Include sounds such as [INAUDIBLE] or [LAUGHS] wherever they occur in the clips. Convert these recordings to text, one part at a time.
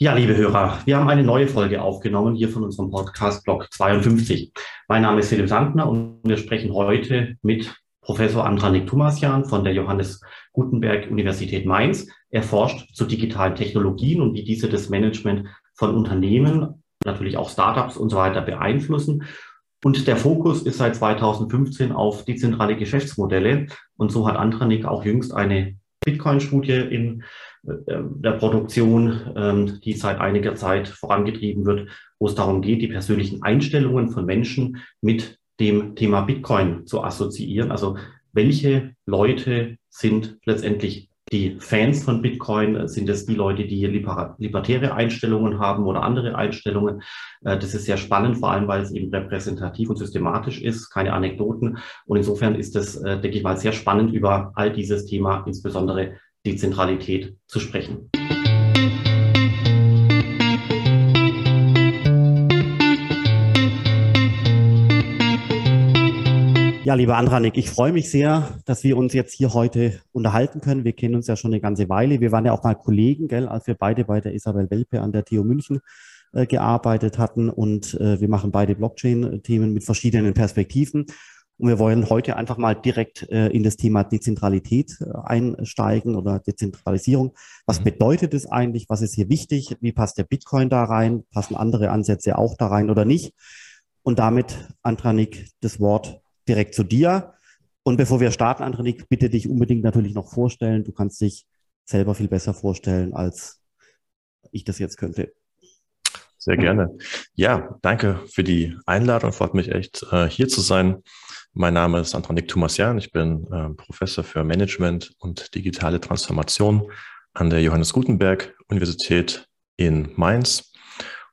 Ja, liebe Hörer, wir haben eine neue Folge aufgenommen hier von unserem Podcast Blog 52. Mein Name ist Philipp Sandner und wir sprechen heute mit Professor Andranik Thumasian von der Johannes Gutenberg Universität Mainz. Er forscht zu digitalen Technologien und wie diese das Management von Unternehmen, natürlich auch Startups und so weiter beeinflussen. Und der Fokus ist seit 2015 auf dezentrale Geschäftsmodelle. Und so hat Andranik auch jüngst eine Bitcoin-Studie in der Produktion, ähm, die seit einiger Zeit vorangetrieben wird, wo es darum geht, die persönlichen Einstellungen von Menschen mit dem Thema Bitcoin zu assoziieren. Also welche Leute sind letztendlich die Fans von Bitcoin? Sind es die Leute, die libertäre Einstellungen haben oder andere Einstellungen? Äh, das ist sehr spannend, vor allem weil es eben repräsentativ und systematisch ist, keine Anekdoten. Und insofern ist es, äh, denke ich mal, sehr spannend, über all dieses Thema, insbesondere Dezentralität zu sprechen. Ja, lieber Andranik, ich freue mich sehr, dass wir uns jetzt hier heute unterhalten können. Wir kennen uns ja schon eine ganze Weile. Wir waren ja auch mal Kollegen, gell, als wir beide bei der Isabel Welpe an der TU München äh, gearbeitet hatten. Und äh, wir machen beide Blockchain-Themen mit verschiedenen Perspektiven. Und wir wollen heute einfach mal direkt äh, in das Thema Dezentralität äh, einsteigen oder Dezentralisierung. Was mhm. bedeutet es eigentlich? Was ist hier wichtig? Wie passt der Bitcoin da rein? Passen andere Ansätze auch da rein oder nicht? Und damit, Antranik, das Wort direkt zu dir. Und bevor wir starten, Antranik, bitte dich unbedingt natürlich noch vorstellen. Du kannst dich selber viel besser vorstellen, als ich das jetzt könnte. Sehr gerne. Ja, danke für die Einladung. Freut mich echt, äh, hier zu sein. Mein Name ist Antonik Thomasian. Ich bin äh, Professor für Management und digitale Transformation an der Johannes Gutenberg Universität in Mainz.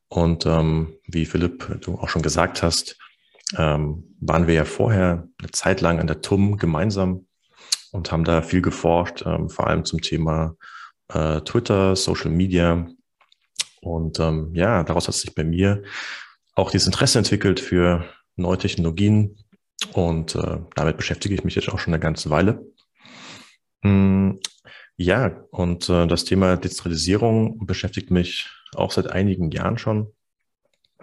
Und ähm, wie Philipp, du auch schon gesagt hast, ähm, waren wir ja vorher eine Zeit lang an der TUM gemeinsam und haben da viel geforscht, ähm, vor allem zum Thema äh, Twitter, Social Media. Und ähm, ja, daraus hat sich bei mir auch dieses Interesse entwickelt für neue Technologien, und äh, damit beschäftige ich mich jetzt auch schon eine ganze Weile. Mm, ja, und äh, das Thema Dezentralisierung beschäftigt mich auch seit einigen Jahren schon.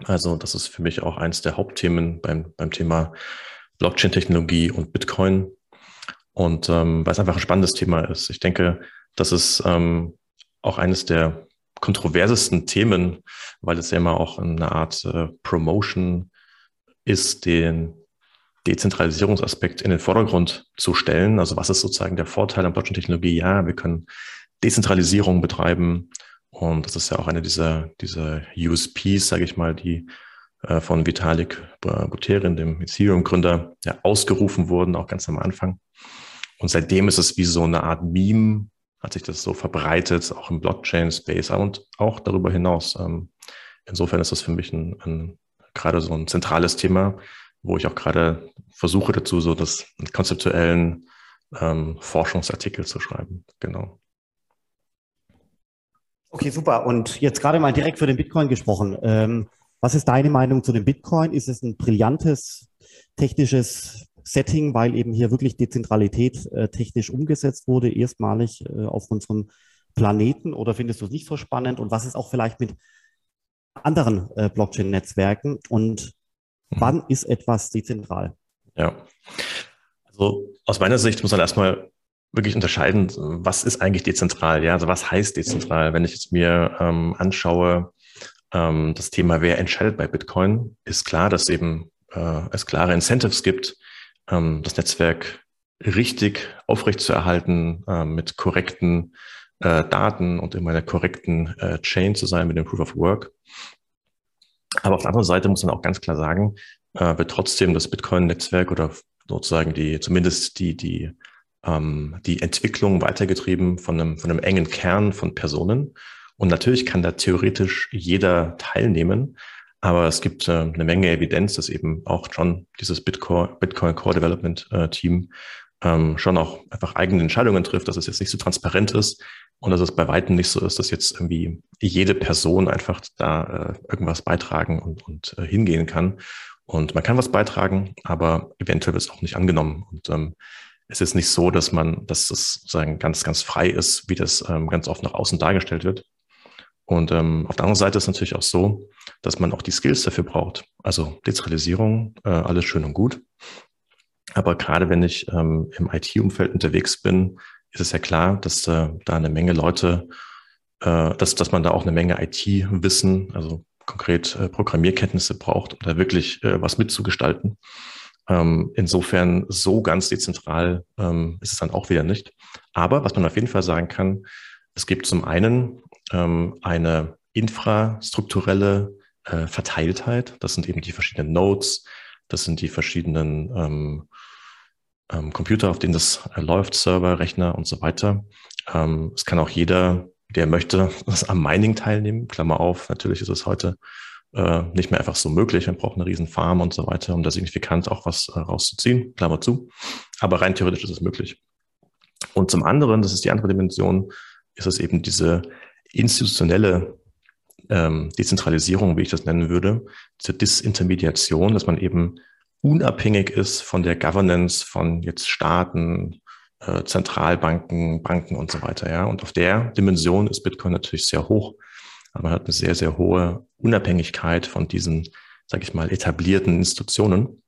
Also das ist für mich auch eines der Hauptthemen beim, beim Thema Blockchain-Technologie und Bitcoin. Und ähm, weil es einfach ein spannendes Thema ist. Ich denke, das ist ähm, auch eines der kontroversesten Themen, weil es ja immer auch eine Art äh, Promotion ist, den Dezentralisierungsaspekt in den Vordergrund zu stellen. Also was ist sozusagen der Vorteil an Blockchain-Technologie? Ja, wir können Dezentralisierung betreiben. Und das ist ja auch eine dieser, dieser USPs, sage ich mal, die äh, von Vitalik Buterin, dem Ethereum-Gründer, ja, ausgerufen wurden, auch ganz am Anfang. Und seitdem ist es wie so eine Art Meme, hat sich das so verbreitet, auch im Blockchain-Space und auch darüber hinaus. Ähm, insofern ist das für mich ein, ein gerade so ein zentrales Thema, wo ich auch gerade versuche dazu, so das konzeptuellen ähm, Forschungsartikel zu schreiben. Genau. Okay, super. Und jetzt gerade mal direkt für den Bitcoin gesprochen. Ähm, was ist deine Meinung zu dem Bitcoin? Ist es ein brillantes technisches Setting, weil eben hier wirklich Dezentralität äh, technisch umgesetzt wurde, erstmalig äh, auf unserem Planeten? Oder findest du es nicht so spannend? Und was ist auch vielleicht mit anderen äh, Blockchain-Netzwerken? Und. Wann ist etwas dezentral? Ja. Also aus meiner Sicht muss man erstmal wirklich unterscheiden, was ist eigentlich dezentral? Ja, also was heißt dezentral? Wenn ich jetzt mir ähm, anschaue, ähm, das Thema, wer entscheidet bei Bitcoin, ist klar, dass eben äh, es klare Incentives gibt, ähm, das Netzwerk richtig aufrechtzuerhalten, äh, mit korrekten äh, Daten und in einer korrekten äh, Chain zu sein mit dem Proof of Work. Aber auf der anderen Seite muss man auch ganz klar sagen, äh, wird trotzdem das Bitcoin-Netzwerk oder sozusagen die, zumindest die, die, ähm, die Entwicklung weitergetrieben von einem, von einem engen Kern von Personen. Und natürlich kann da theoretisch jeder teilnehmen. Aber es gibt äh, eine Menge Evidenz, dass eben auch schon dieses Bitcoin, Bitcoin Core Development äh, Team ähm, schon auch einfach eigene Entscheidungen trifft, dass es jetzt nicht so transparent ist und dass es bei weitem nicht so ist, dass jetzt irgendwie jede Person einfach da äh, irgendwas beitragen und, und äh, hingehen kann. Und man kann was beitragen, aber eventuell wird es auch nicht angenommen. Und ähm, es ist nicht so, dass man, dass es sozusagen ganz, ganz frei ist, wie das ähm, ganz oft nach außen dargestellt wird. Und ähm, auf der anderen Seite ist es natürlich auch so, dass man auch die Skills dafür braucht. Also Dezentralisierung, äh, alles schön und gut. Aber gerade wenn ich ähm, im IT-Umfeld unterwegs bin, ist es ja klar, dass äh, da eine Menge Leute, äh, dass, dass man da auch eine Menge IT-Wissen, also konkret äh, Programmierkenntnisse braucht, um da wirklich äh, was mitzugestalten. Ähm, insofern so ganz dezentral ähm, ist es dann auch wieder nicht. Aber was man auf jeden Fall sagen kann, es gibt zum einen ähm, eine infrastrukturelle äh, Verteiltheit. Das sind eben die verschiedenen Nodes, das sind die verschiedenen ähm, ähm, Computer, auf denen das äh, läuft, Server, Rechner und so weiter. Ähm, es kann auch jeder, der möchte, [LAUGHS] am Mining teilnehmen. Klammer auf, natürlich ist es heute äh, nicht mehr einfach so möglich. Man braucht eine riesen Farm und so weiter, um da signifikant auch was äh, rauszuziehen. Klammer zu. Aber rein theoretisch ist es möglich. Und zum anderen, das ist die andere Dimension, ist es eben diese institutionelle ähm, Dezentralisierung, wie ich das nennen würde, diese Disintermediation, dass man eben unabhängig ist von der Governance von jetzt Staaten, äh, Zentralbanken, Banken und so weiter. Ja, und auf der Dimension ist Bitcoin natürlich sehr hoch, aber man hat eine sehr sehr hohe Unabhängigkeit von diesen, sage ich mal, etablierten Institutionen.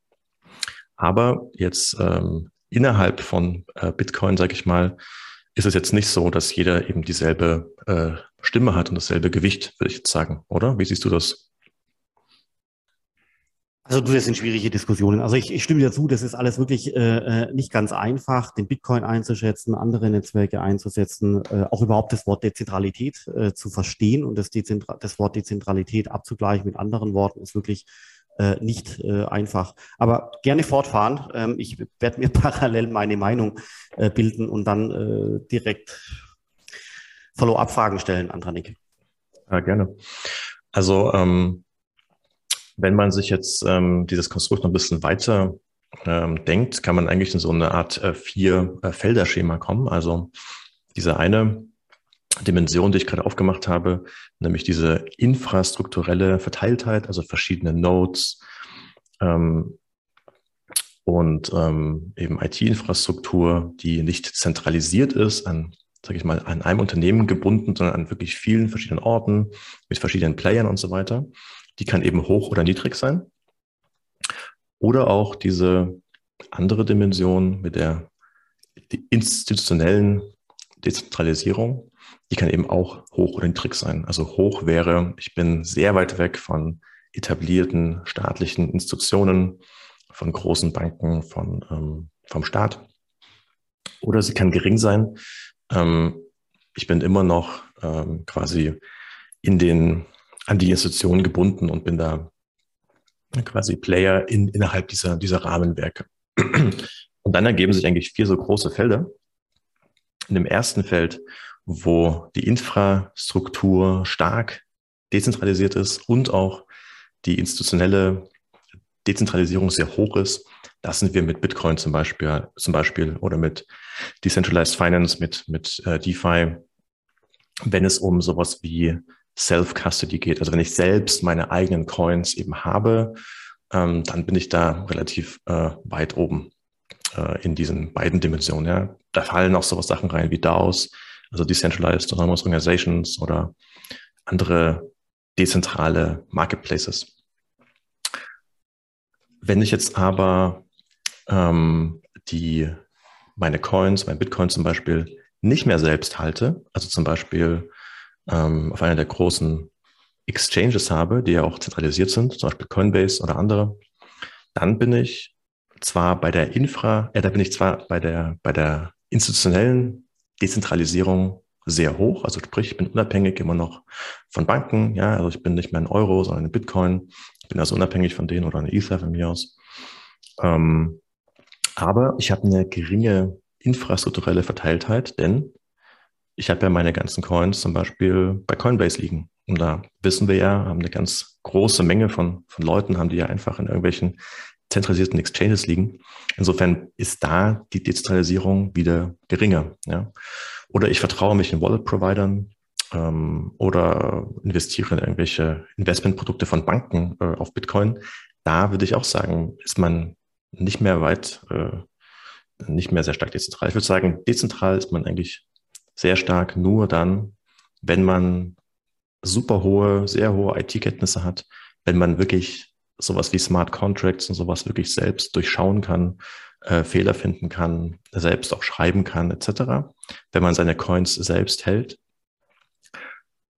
Aber jetzt ähm, innerhalb von äh, Bitcoin, sage ich mal, ist es jetzt nicht so, dass jeder eben dieselbe äh, Stimme hat und dasselbe Gewicht, würde ich jetzt sagen, oder? Wie siehst du das? Also du, das sind schwierige Diskussionen. Also ich, ich stimme dir zu, das ist alles wirklich äh, äh, nicht ganz einfach, den Bitcoin einzuschätzen, andere Netzwerke einzusetzen, äh, auch überhaupt das Wort Dezentralität äh, zu verstehen und das, Dezentra das Wort Dezentralität abzugleichen mit anderen Worten ist wirklich äh, nicht äh, einfach. Aber gerne fortfahren. Ähm, ich werde mir [LAUGHS] parallel meine Meinung äh, bilden und dann äh, direkt Follow-up-Fragen stellen, Antranik. Ja, gerne. Also ähm, wenn man sich jetzt ähm, dieses Konstrukt noch ein bisschen weiter ähm, denkt, kann man eigentlich in so eine Art äh, Vier-Felder-Schema kommen. Also diese eine Dimension, die ich gerade aufgemacht habe, nämlich diese infrastrukturelle Verteiltheit, also verschiedene Nodes ähm, und ähm, eben IT-Infrastruktur, die nicht zentralisiert ist, an, sage ich mal, an einem Unternehmen gebunden, sondern an wirklich vielen verschiedenen Orten mit verschiedenen Playern und so weiter. Die kann eben hoch oder niedrig sein. Oder auch diese andere Dimension mit der institutionellen Dezentralisierung, die kann eben auch hoch oder niedrig sein. Also hoch wäre, ich bin sehr weit weg von etablierten staatlichen Institutionen, von großen Banken, von, ähm, vom Staat. Oder sie kann gering sein. Ähm, ich bin immer noch ähm, quasi in den, an die Institutionen gebunden und bin da quasi Player in, innerhalb dieser, dieser Rahmenwerke. Und dann ergeben sich eigentlich vier so große Felder. In dem ersten Feld wo die Infrastruktur stark dezentralisiert ist und auch die institutionelle Dezentralisierung sehr hoch ist. Das sind wir mit Bitcoin zum Beispiel, zum Beispiel oder mit Decentralized Finance, mit, mit äh, DeFi, wenn es um sowas wie Self-Custody geht. Also wenn ich selbst meine eigenen Coins eben habe, ähm, dann bin ich da relativ äh, weit oben äh, in diesen beiden Dimensionen. Ja. Da fallen auch sowas Sachen rein wie DAOs, also Decentralized Autonomous Organizations oder andere dezentrale Marketplaces. Wenn ich jetzt aber ähm, die meine Coins, mein Bitcoin zum Beispiel, nicht mehr selbst halte, also zum Beispiel ähm, auf einer der großen Exchanges habe, die ja auch zentralisiert sind, zum Beispiel Coinbase oder andere, dann bin ich zwar bei der Infra, äh, da bin ich zwar bei der, bei der institutionellen Dezentralisierung sehr hoch. Also sprich, ich bin unabhängig immer noch von Banken. Ja, also ich bin nicht mehr in Euro, sondern in Bitcoin. Ich bin also unabhängig von denen oder in Ether von mir aus. Ähm, aber ich habe eine geringe infrastrukturelle Verteiltheit, denn ich habe ja meine ganzen Coins zum Beispiel bei Coinbase liegen. Und da wissen wir ja, haben eine ganz große Menge von, von Leuten, haben die ja einfach in irgendwelchen zentralisierten Exchanges liegen. Insofern ist da die Dezentralisierung wieder geringer. Ja? Oder ich vertraue mich in Wallet-Providern ähm, oder investiere in irgendwelche Investmentprodukte von Banken äh, auf Bitcoin. Da würde ich auch sagen, ist man nicht mehr weit, äh, nicht mehr sehr stark dezentral. Ich würde sagen, dezentral ist man eigentlich sehr stark nur dann, wenn man super hohe, sehr hohe IT-Kenntnisse hat, wenn man wirklich sowas wie Smart Contracts und sowas wirklich selbst durchschauen kann, äh, Fehler finden kann, selbst auch schreiben kann, etc. Wenn man seine Coins selbst hält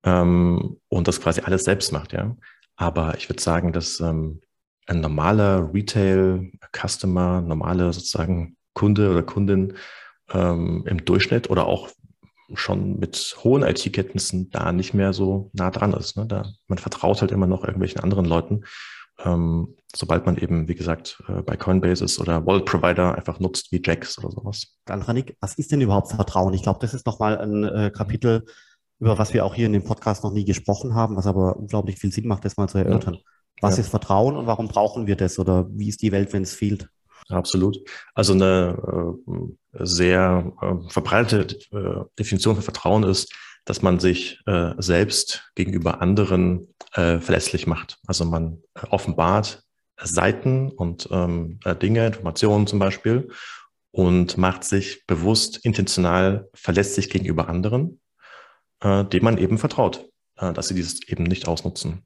ähm, und das quasi alles selbst macht, ja. Aber ich würde sagen, dass ähm, ein normaler Retail-Customer, normale sozusagen Kunde oder Kundin ähm, im Durchschnitt oder auch schon mit hohen IT-Kenntnissen da nicht mehr so nah dran ist. Ne? Da, man vertraut halt immer noch irgendwelchen anderen Leuten. Ähm, sobald man eben, wie gesagt, äh, bei Coinbase ist oder Wallet Provider einfach nutzt wie Jax oder sowas. Dann, Ranik, was ist denn überhaupt Vertrauen? Ich glaube, das ist nochmal ein äh, Kapitel, über was wir auch hier in dem Podcast noch nie gesprochen haben, was aber unglaublich viel Sinn macht, das mal zu erörtern. Ja. Was ja. ist Vertrauen und warum brauchen wir das oder wie ist die Welt, wenn es fehlt? Absolut. Also eine äh, sehr äh, verbreitete äh, Definition von Vertrauen ist, dass man sich äh, selbst gegenüber anderen äh, verlässlich macht. Also man äh, offenbart Seiten und ähm, äh, Dinge, Informationen zum Beispiel und macht sich bewusst intentional verlässlich gegenüber anderen, äh, dem man eben vertraut, äh, dass sie dieses eben nicht ausnutzen.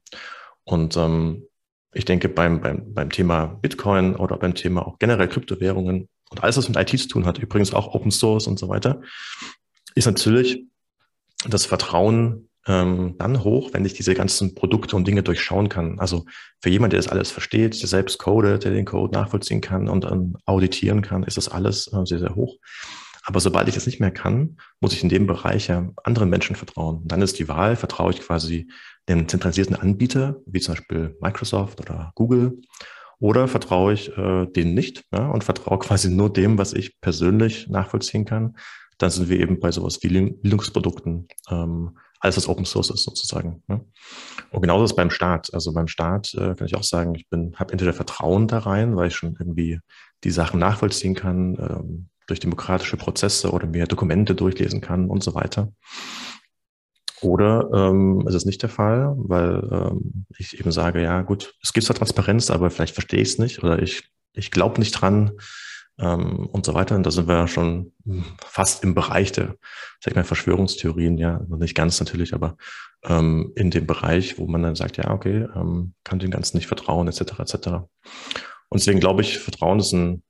Und ähm, ich denke, beim, beim, beim Thema Bitcoin oder beim Thema auch generell Kryptowährungen und alles, was mit IT zu tun hat, übrigens auch Open Source und so weiter, ist natürlich das Vertrauen ähm, dann hoch, wenn ich diese ganzen Produkte und Dinge durchschauen kann. Also für jemand, der das alles versteht, der selbst codet, der den Code nachvollziehen kann und ähm, auditieren kann, ist das alles äh, sehr, sehr hoch. Aber sobald ich das nicht mehr kann, muss ich in dem Bereich ja anderen Menschen vertrauen. dann ist die Wahl, vertraue ich quasi dem zentralisierten Anbieter, wie zum Beispiel Microsoft oder Google, oder vertraue ich äh, denen nicht ja, und vertraue quasi nur dem, was ich persönlich nachvollziehen kann. Dann sind wir eben bei sowas wie Linux-Produkten, ähm, alles was Open Source ist sozusagen. Ja. Und genauso ist beim Staat. Also beim Staat äh, kann ich auch sagen, ich bin, habe entweder Vertrauen da rein, weil ich schon irgendwie die Sachen nachvollziehen kann, ähm, durch demokratische Prozesse oder mir Dokumente durchlesen kann und so weiter. Oder ähm, ist es nicht der Fall, weil ähm, ich eben sage, ja gut, es gibt zwar Transparenz, aber vielleicht verstehe ich es nicht oder ich, ich glaube nicht dran ähm, und so weiter. Und da sind wir schon fast im Bereich der, sag ich mal, Verschwörungstheorien, ja, noch nicht ganz natürlich, aber ähm, in dem Bereich, wo man dann sagt, ja, okay, ähm, kann dem Ganzen nicht vertrauen, etc. etc. Und deswegen glaube ich, Vertrauen ist ein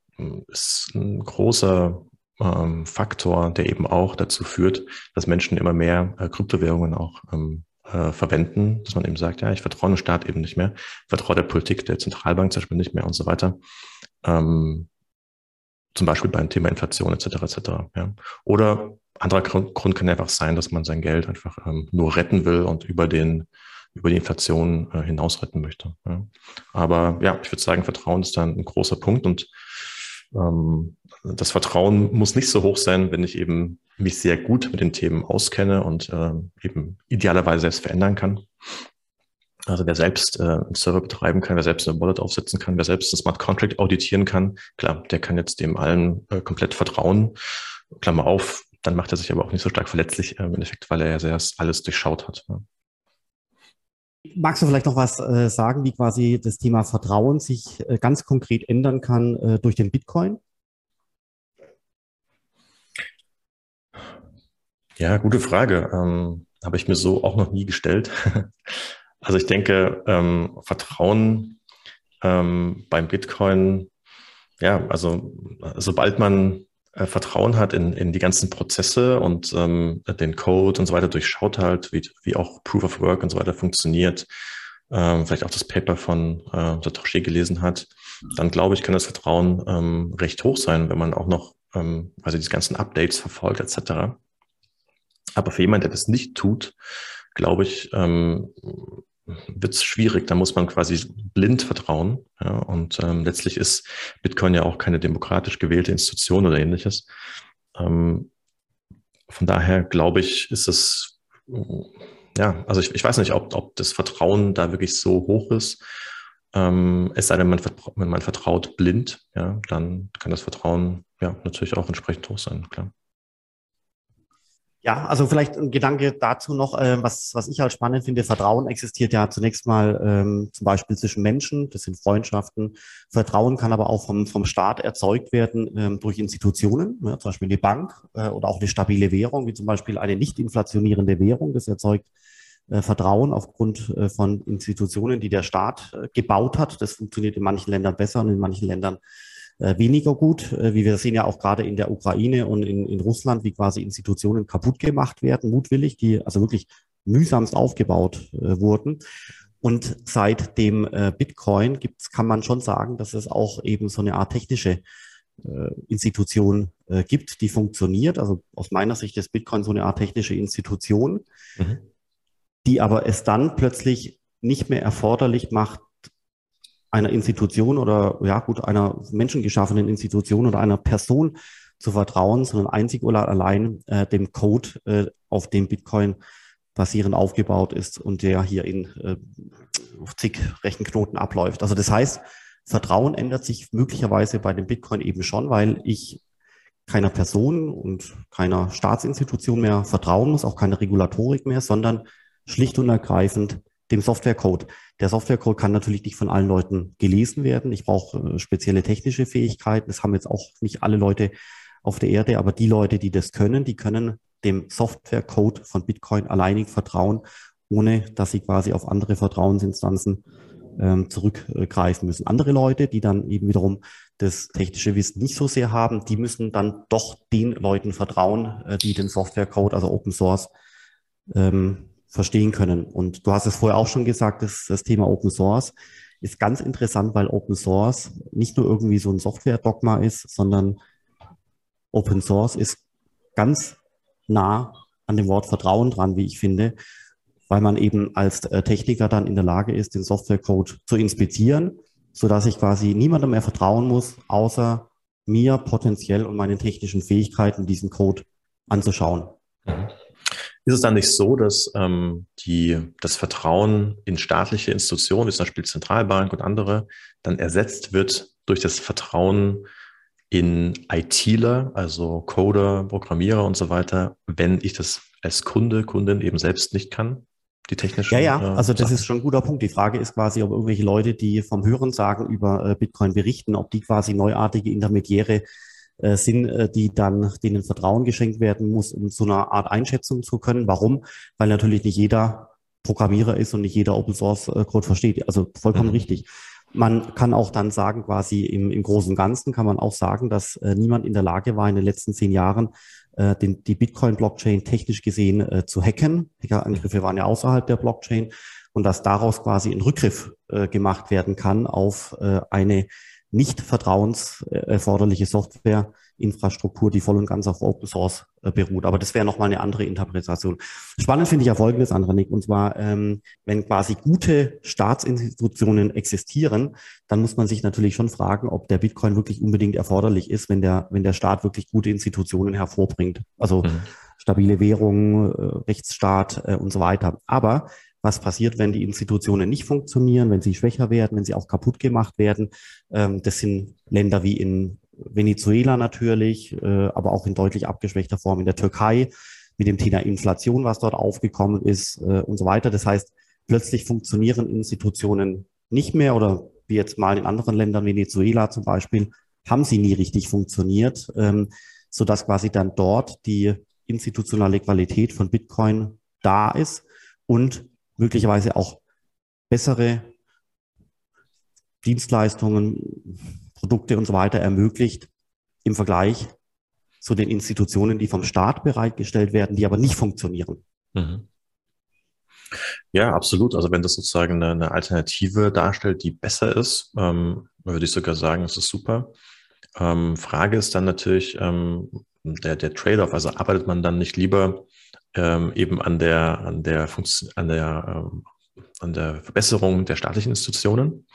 ist ein großer ähm, Faktor, der eben auch dazu führt, dass Menschen immer mehr äh, Kryptowährungen auch ähm, äh, verwenden, dass man eben sagt, ja, ich vertraue dem Staat eben nicht mehr, vertraue der Politik, der Zentralbank zum Beispiel nicht mehr und so weiter. Ähm, zum Beispiel beim Thema Inflation etc. etc. Ja. Oder anderer Grund, Grund kann einfach sein, dass man sein Geld einfach ähm, nur retten will und über den über die Inflation äh, hinaus retten möchte. Ja. Aber ja, ich würde sagen, Vertrauen ist dann ein großer Punkt und ähm, das Vertrauen muss nicht so hoch sein, wenn ich eben mich sehr gut mit den Themen auskenne und äh, eben idealerweise selbst verändern kann. Also wer selbst äh, einen Server betreiben kann, wer selbst eine Wallet aufsetzen kann, wer selbst ein Smart Contract auditieren kann, klar, der kann jetzt dem allen äh, komplett vertrauen. Klammer auf, dann macht er sich aber auch nicht so stark verletzlich äh, im Endeffekt, weil er ja sehr alles durchschaut hat. Ja. Magst du vielleicht noch was äh, sagen, wie quasi das Thema Vertrauen sich äh, ganz konkret ändern kann äh, durch den Bitcoin? Ja, gute Frage. Ähm, Habe ich mir so auch noch nie gestellt. [LAUGHS] also ich denke, ähm, Vertrauen ähm, beim Bitcoin, ja, also sobald man äh, Vertrauen hat in, in die ganzen Prozesse und ähm, den Code und so weiter durchschaut halt, wie, wie auch Proof of Work und so weiter funktioniert, ähm, vielleicht auch das Paper von äh, Satoshi gelesen hat, dann glaube ich, kann das Vertrauen ähm, recht hoch sein, wenn man auch noch ähm, also diese ganzen Updates verfolgt etc. Aber für jemanden, der das nicht tut, glaube ich, ähm, wird es schwierig. Da muss man quasi blind vertrauen. Ja, und ähm, letztlich ist Bitcoin ja auch keine demokratisch gewählte Institution oder ähnliches. Ähm, von daher glaube ich, ist es, ja, also ich, ich weiß nicht, ob, ob das Vertrauen da wirklich so hoch ist. Ähm, es sei denn, man, vertraut, man vertraut blind, ja, dann kann das Vertrauen ja natürlich auch entsprechend hoch sein, klar. Ja, also vielleicht ein Gedanke dazu noch, äh, was, was ich halt spannend finde. Vertrauen existiert ja zunächst mal ähm, zum Beispiel zwischen Menschen, das sind Freundschaften. Vertrauen kann aber auch vom, vom Staat erzeugt werden ähm, durch Institutionen, ja, zum Beispiel eine Bank äh, oder auch eine stabile Währung, wie zum Beispiel eine nicht inflationierende Währung. Das erzeugt äh, Vertrauen aufgrund äh, von Institutionen, die der Staat äh, gebaut hat. Das funktioniert in manchen Ländern besser und in manchen Ländern weniger gut, äh, wie wir sehen ja auch gerade in der Ukraine und in, in Russland, wie quasi Institutionen kaputt gemacht werden, mutwillig, die also wirklich mühsamst aufgebaut äh, wurden. Und seit dem äh, Bitcoin gibt's, kann man schon sagen, dass es auch eben so eine Art technische äh, Institution äh, gibt, die funktioniert. Also aus meiner Sicht ist Bitcoin so eine Art technische Institution, mhm. die aber es dann plötzlich nicht mehr erforderlich macht, einer Institution oder ja gut, einer menschengeschaffenen Institution oder einer Person zu vertrauen, sondern einzig oder allein äh, dem Code, äh, auf dem Bitcoin basierend aufgebaut ist und der hier in äh, zig Rechenknoten abläuft. Also das heißt, Vertrauen ändert sich möglicherweise bei dem Bitcoin eben schon, weil ich keiner Person und keiner Staatsinstitution mehr vertrauen muss, auch keine Regulatorik mehr, sondern schlicht und ergreifend dem Softwarecode. Der Softwarecode kann natürlich nicht von allen Leuten gelesen werden. Ich brauche äh, spezielle technische Fähigkeiten. Das haben jetzt auch nicht alle Leute auf der Erde, aber die Leute, die das können, die können dem Softwarecode von Bitcoin alleinig vertrauen, ohne dass sie quasi auf andere Vertrauensinstanzen ähm, zurückgreifen müssen. Andere Leute, die dann eben wiederum das technische Wissen nicht so sehr haben, die müssen dann doch den Leuten vertrauen, äh, die den Softwarecode, also Open Source, ähm, verstehen können. Und du hast es vorher auch schon gesagt, das, das Thema Open Source ist ganz interessant, weil Open Source nicht nur irgendwie so ein Software-Dogma ist, sondern Open Source ist ganz nah an dem Wort Vertrauen dran, wie ich finde, weil man eben als äh, Techniker dann in der Lage ist, den Softwarecode zu inspizieren, so dass ich quasi niemandem mehr vertrauen muss, außer mir potenziell und meinen technischen Fähigkeiten, diesen Code anzuschauen. Mhm. Ist es dann nicht so, dass ähm, die, das Vertrauen in staatliche Institutionen, wie zum Beispiel Zentralbank und andere, dann ersetzt wird durch das Vertrauen in ITler, also Coder, Programmierer und so weiter, wenn ich das als Kunde, Kundin eben selbst nicht kann? Die technische. Ja, ja, äh, also das ist schon ein guter Punkt. Die Frage ist quasi, ob irgendwelche Leute, die vom Hören sagen über äh, Bitcoin berichten, ob die quasi neuartige Intermediäre äh, sind, äh, die dann denen Vertrauen geschenkt werden muss, um so eine Art Einschätzung zu können. Warum? Weil natürlich nicht jeder Programmierer ist und nicht jeder Open Source äh, Code versteht. Also vollkommen mhm. richtig. Man kann auch dann sagen, quasi im, im Großen und Ganzen kann man auch sagen, dass äh, niemand in der Lage war, in den letzten zehn Jahren äh, den, die Bitcoin-Blockchain technisch gesehen äh, zu hacken. Hackerangriffe waren ja außerhalb der Blockchain und dass daraus quasi ein Rückgriff äh, gemacht werden kann auf äh, eine nicht vertrauenserforderliche Softwareinfrastruktur, die voll und ganz auf Open Source äh, beruht. Aber das wäre nochmal eine andere Interpretation. Spannend finde ich ja Folgendes, Andranik, und zwar, ähm, wenn quasi gute Staatsinstitutionen existieren, dann muss man sich natürlich schon fragen, ob der Bitcoin wirklich unbedingt erforderlich ist, wenn der, wenn der Staat wirklich gute Institutionen hervorbringt. Also mhm. stabile Währung, äh, Rechtsstaat äh, und so weiter. Aber was passiert, wenn die Institutionen nicht funktionieren, wenn sie schwächer werden, wenn sie auch kaputt gemacht werden. Ähm, das sind Länder wie in Venezuela natürlich, äh, aber auch in deutlich abgeschwächter Form in der Türkei mit dem Thema Inflation, was dort aufgekommen ist äh, und so weiter. Das heißt, plötzlich funktionieren Institutionen nicht mehr oder wie jetzt mal in anderen Ländern, Venezuela zum Beispiel, haben sie nie richtig funktioniert, ähm, so dass quasi dann dort die institutionale Qualität von Bitcoin da ist und möglicherweise auch bessere Dienstleistungen, Produkte und so weiter ermöglicht im Vergleich zu den Institutionen, die vom Staat bereitgestellt werden, die aber nicht funktionieren. Mhm. Ja, absolut. Also wenn das sozusagen eine, Alternative darstellt, die besser ist, ähm, würde ich sogar sagen, es ist super. Ähm, Frage ist dann natürlich ähm, der, der Trade-off. Also arbeitet man dann nicht lieber ähm, eben an der, an der Funktion, an der, ähm, an der Verbesserung der staatlichen Institutionen?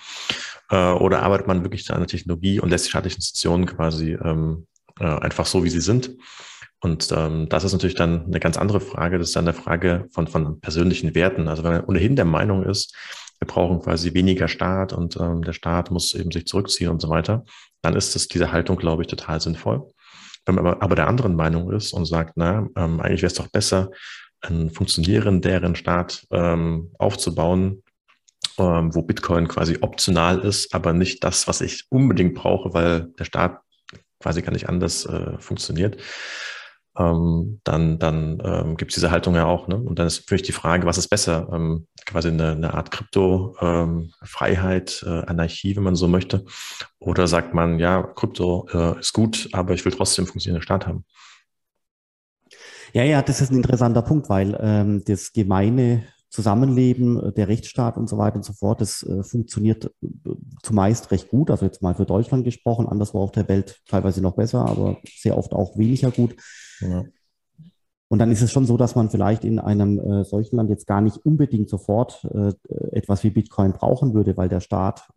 Äh, oder arbeitet man wirklich an der Technologie und lässt die staatlichen Institutionen quasi ähm, äh, einfach so, wie sie sind? Und ähm, das ist natürlich dann eine ganz andere Frage. Das ist dann eine Frage von, von persönlichen Werten. Also wenn man ohnehin der Meinung ist, wir brauchen quasi weniger Staat und ähm, der Staat muss eben sich zurückziehen und so weiter, dann ist das diese Haltung, glaube ich, total sinnvoll. Wenn man aber, aber der anderen Meinung ist und sagt, na, ähm, eigentlich wäre es doch besser, einen funktionierenderen Staat ähm, aufzubauen, ähm, wo Bitcoin quasi optional ist, aber nicht das, was ich unbedingt brauche, weil der Staat quasi gar nicht anders äh, funktioniert. Ähm, dann, dann ähm, gibt es diese Haltung ja auch. Ne? Und dann ist natürlich die Frage, was ist besser? Ähm, quasi eine, eine Art Krypto-Freiheit, ähm, äh, Anarchie, wenn man so möchte. Oder sagt man, ja, Krypto äh, ist gut, aber ich will trotzdem funktionierenden Staat haben. Ja, ja, das ist ein interessanter Punkt, weil ähm, das gemeine Zusammenleben, äh, der Rechtsstaat und so weiter und so fort, das äh, funktioniert äh, zumeist recht gut. Also jetzt mal für Deutschland gesprochen, anderswo auf der Welt teilweise noch besser, aber sehr oft auch weniger gut. Ja. Und dann ist es schon so, dass man vielleicht in einem äh, solchen Land jetzt gar nicht unbedingt sofort äh, etwas wie Bitcoin brauchen würde, weil der Staat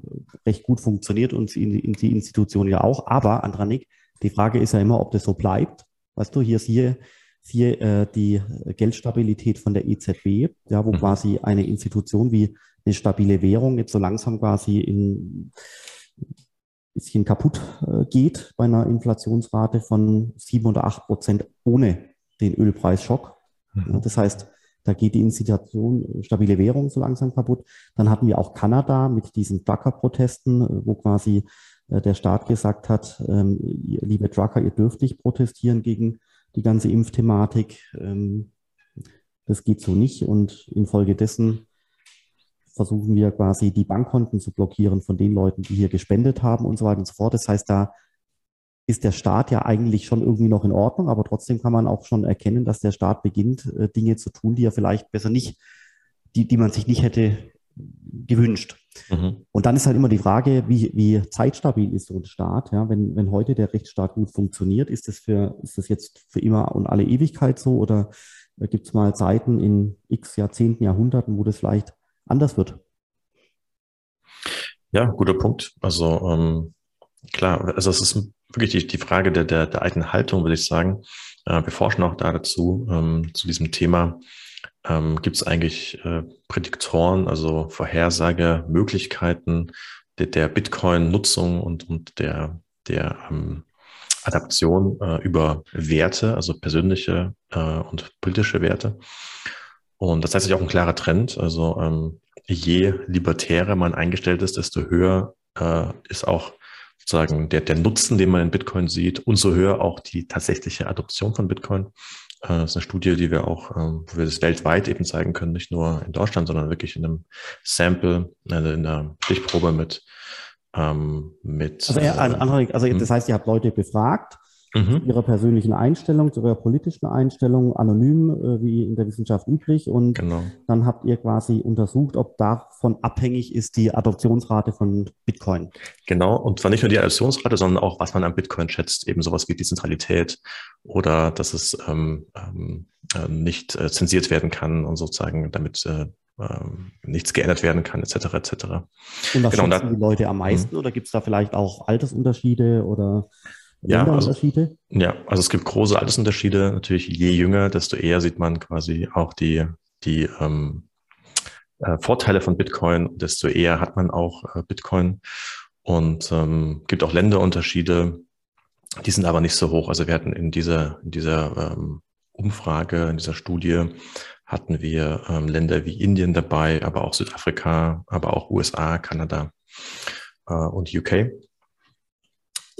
recht gut funktioniert und die, die Institution ja auch. Aber, Andranik, die Frage ist ja immer, ob das so bleibt. Weißt du, hier ist hier hier äh, die Geldstabilität von der EZB, ja, wo mhm. quasi eine Institution wie eine stabile Währung jetzt so langsam quasi in bisschen kaputt äh, geht bei einer Inflationsrate von sieben oder acht Prozent ohne den Ölpreisschock. Mhm. Ja, das heißt, da geht die Institution stabile Währung so langsam kaputt. Dann hatten wir auch Kanada mit diesen Trucker-Protesten, äh, wo quasi äh, der Staat gesagt hat, ähm, liebe Trucker, ihr dürft nicht protestieren gegen die ganze Impfthematik. Ähm, das geht so nicht und infolgedessen versuchen wir quasi die Bankkonten zu blockieren von den Leuten, die hier gespendet haben und so weiter und so fort. Das heißt, da ist der Staat ja eigentlich schon irgendwie noch in Ordnung, aber trotzdem kann man auch schon erkennen, dass der Staat beginnt, äh, Dinge zu tun, die er vielleicht besser nicht, die, die man sich nicht hätte gewünscht. Mhm. Und dann ist halt immer die Frage, wie, wie zeitstabil ist so ein Staat? Ja, wenn, wenn heute der Rechtsstaat gut funktioniert, ist das für, ist das jetzt für immer und alle Ewigkeit so oder gibt es mal Zeiten in x Jahrzehnten, Jahrhunderten, wo das vielleicht anders wird? Ja, guter Punkt. Also ähm, klar, also es ist wirklich die, die Frage der, der, der alten Haltung, würde ich sagen. Äh, wir forschen auch da dazu, ähm, zu diesem Thema ähm, gibt es eigentlich äh, Prädiktoren, also Vorhersagemöglichkeiten der, der Bitcoin-Nutzung und, und der, der ähm, Adaption äh, über Werte, also persönliche äh, und politische Werte. Und das heißt sich auch ein klarer Trend. Also ähm, je libertärer man eingestellt ist, desto höher äh, ist auch sozusagen der, der Nutzen, den man in Bitcoin sieht, und so höher auch die tatsächliche Adoption von Bitcoin. Äh, das ist eine Studie, die wir auch, ähm, wo wir das weltweit eben zeigen können, nicht nur in Deutschland, sondern wirklich in einem Sample, also in einer Stichprobe mit, ähm, mit. Also, ja, also, also das heißt, ihr habt Leute befragt mhm. ihrer persönlichen Einstellung, zu ihrer politischen Einstellung, anonym, äh, wie in der Wissenschaft üblich. Und genau. dann habt ihr quasi untersucht, ob davon abhängig ist die Adoptionsrate von Bitcoin. Genau, und zwar nicht nur die Adoptionsrate, sondern auch, was man an Bitcoin schätzt, eben sowas wie Dezentralität oder dass es ähm, ähm, äh, nicht äh, zensiert werden kann und sozusagen damit äh, ähm, nichts geändert werden kann, etc. etc. Und was genau, schätzen die Leute am meisten? Mhm. Oder gibt es da vielleicht auch Altersunterschiede oder ja, also, ja, also es gibt große Altersunterschiede. Natürlich, je jünger, desto eher sieht man quasi auch die, die ähm, äh, Vorteile von Bitcoin, desto eher hat man auch äh, Bitcoin. Und ähm, gibt auch Länderunterschiede, die sind aber nicht so hoch. Also wir hatten in dieser, in dieser ähm, Umfrage, in dieser Studie, hatten wir ähm, Länder wie Indien dabei, aber auch Südafrika, aber auch USA, Kanada äh, und UK.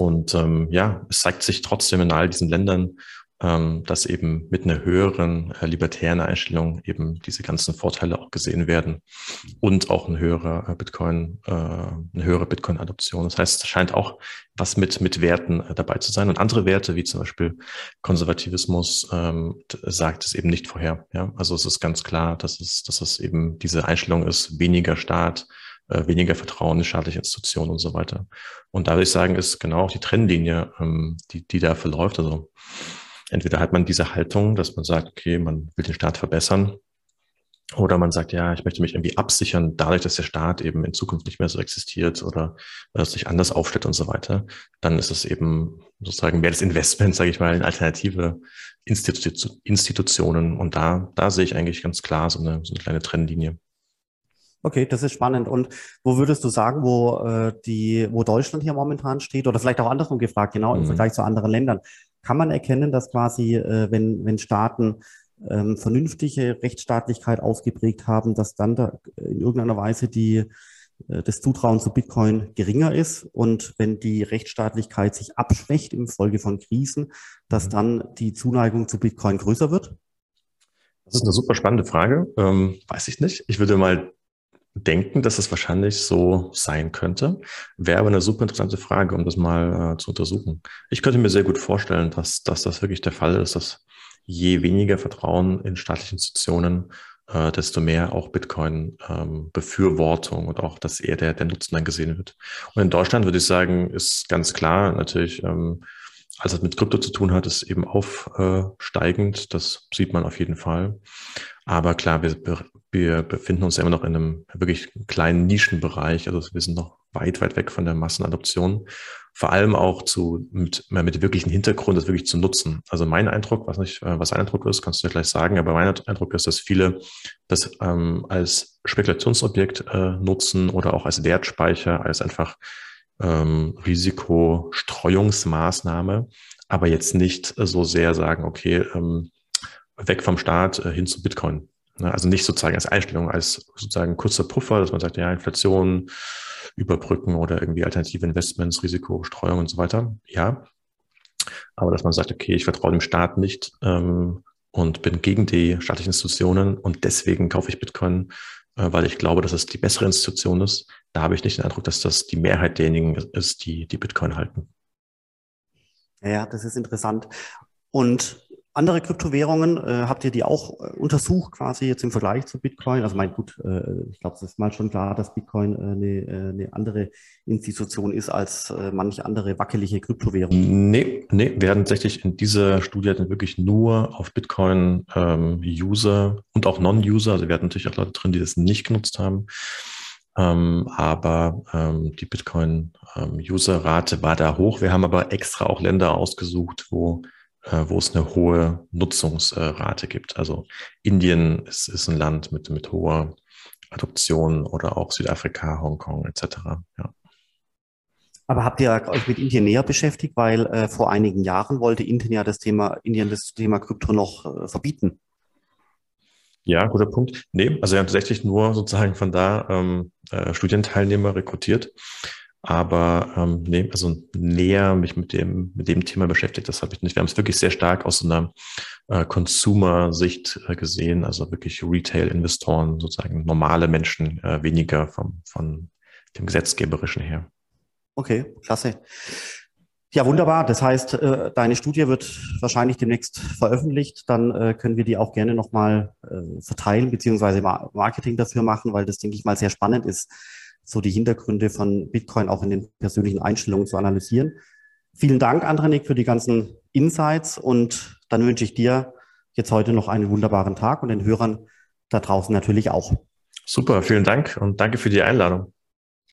Und ähm, ja, es zeigt sich trotzdem in all diesen Ländern, ähm, dass eben mit einer höheren äh, libertären Einstellung eben diese ganzen Vorteile auch gesehen werden und auch ein höherer äh, Bitcoin, äh, eine höhere Bitcoin-Adoption. Das heißt, es scheint auch was mit, mit Werten äh, dabei zu sein. Und andere Werte, wie zum Beispiel Konservativismus, ähm, sagt es eben nicht vorher. Ja? Also es ist ganz klar, dass es, dass es eben diese Einstellung ist, weniger Staat, äh, weniger Vertrauen in staatliche Institutionen und so weiter. Und da würde ich sagen, ist genau auch die Trennlinie, ähm, die, die da verläuft. Also entweder hat man diese Haltung, dass man sagt, okay, man will den Staat verbessern, oder man sagt, ja, ich möchte mich irgendwie absichern, dadurch, dass der Staat eben in Zukunft nicht mehr so existiert oder äh, sich anders aufstellt und so weiter. Dann ist es eben sozusagen mehr das Investment, [LAUGHS] sage ich mal, in alternative Institu Institutionen. Und da, da sehe ich eigentlich ganz klar so eine, so eine kleine Trennlinie. Okay, das ist spannend. Und wo würdest du sagen, wo äh, die, wo Deutschland hier momentan steht, oder vielleicht auch andersrum gefragt, genau im mhm. Vergleich zu anderen Ländern, kann man erkennen, dass quasi, äh, wenn, wenn Staaten ähm, vernünftige Rechtsstaatlichkeit ausgeprägt haben, dass dann da in irgendeiner Weise die äh, das Zutrauen zu Bitcoin geringer ist und wenn die Rechtsstaatlichkeit sich abschwächt im Folge von Krisen, dass mhm. dann die Zuneigung zu Bitcoin größer wird? Das ist eine super spannende Frage. Ähm, weiß ich nicht. Ich würde mal denken, dass es wahrscheinlich so sein könnte. Wäre aber eine super interessante Frage, um das mal äh, zu untersuchen. Ich könnte mir sehr gut vorstellen, dass, dass das wirklich der Fall ist, dass je weniger Vertrauen in staatliche Institutionen, äh, desto mehr auch Bitcoin-Befürwortung ähm, und auch, dass eher der, der Nutzen dann gesehen wird. Und in Deutschland würde ich sagen, ist ganz klar natürlich, ähm, alles, was mit Krypto zu tun hat, ist eben aufsteigend. Das sieht man auf jeden Fall. Aber klar, wir, wir befinden uns ja immer noch in einem wirklich kleinen Nischenbereich. Also wir sind noch weit, weit weg von der Massenadoption. Vor allem auch zu, mit, mit wirklichen Hintergrund, das wirklich zu nutzen. Also mein Eindruck, was nicht, äh, was dein Eindruck ist, kannst du ja gleich sagen, aber mein Eindruck ist, dass viele das ähm, als Spekulationsobjekt äh, nutzen oder auch als Wertspeicher, als einfach ähm, Risikostreuungsmaßnahme, aber jetzt nicht so sehr sagen, okay, ähm, weg vom Staat äh, hin zu Bitcoin. Ne? Also nicht sozusagen als Einstellung, als sozusagen kurzer Puffer, dass man sagt, ja, Inflation überbrücken oder irgendwie alternative Investments, Risikostreuung und so weiter. Ja. Aber dass man sagt, okay, ich vertraue dem Staat nicht ähm, und bin gegen die staatlichen Institutionen und deswegen kaufe ich Bitcoin, äh, weil ich glaube, dass es die bessere Institution ist. Da habe ich nicht den Eindruck, dass das die Mehrheit derjenigen ist, die die Bitcoin halten. Ja, das ist interessant. Und andere Kryptowährungen, äh, habt ihr die auch äh, untersucht quasi jetzt im Vergleich zu Bitcoin? Also mein gut, äh, ich glaube, es ist mal schon klar, dass Bitcoin äh, eine, äh, eine andere Institution ist als äh, manche andere wackelige Kryptowährungen. Nee, nee, wir hatten tatsächlich in dieser Studie dann wirklich nur auf Bitcoin-User ähm, und auch Non-User, also wir hatten natürlich auch Leute drin, die das nicht genutzt haben. Ähm, aber ähm, die Bitcoin-User-Rate ähm, war da hoch. Wir haben aber extra auch Länder ausgesucht, wo wo es eine hohe Nutzungsrate gibt. Also Indien ist, ist ein Land mit, mit hoher Adoption oder auch Südafrika, Hongkong etc. Ja. Aber habt ihr euch mit Indien näher beschäftigt, weil äh, vor einigen Jahren wollte Indien ja das Thema, Indien das Thema Krypto noch äh, verbieten? Ja, guter Punkt. Nee, also wir haben tatsächlich nur sozusagen von da ähm, äh, Studienteilnehmer rekrutiert. Aber ähm, nee, also näher mich mit dem, mit dem Thema beschäftigt, das habe ich nicht. Wir haben es wirklich sehr stark aus so einer äh, Consumer-Sicht äh, gesehen, also wirklich Retail-Investoren, sozusagen normale Menschen, äh, weniger vom, von dem Gesetzgeberischen her. Okay, klasse. Ja, wunderbar. Das heißt, äh, deine Studie wird wahrscheinlich demnächst veröffentlicht. Dann äh, können wir die auch gerne nochmal äh, verteilen, beziehungsweise Marketing dafür machen, weil das, denke ich mal, sehr spannend ist so die Hintergründe von Bitcoin auch in den persönlichen Einstellungen zu analysieren. Vielen Dank, Andranik, für die ganzen Insights und dann wünsche ich dir jetzt heute noch einen wunderbaren Tag und den Hörern da draußen natürlich auch. Super, vielen Dank und danke für die Einladung.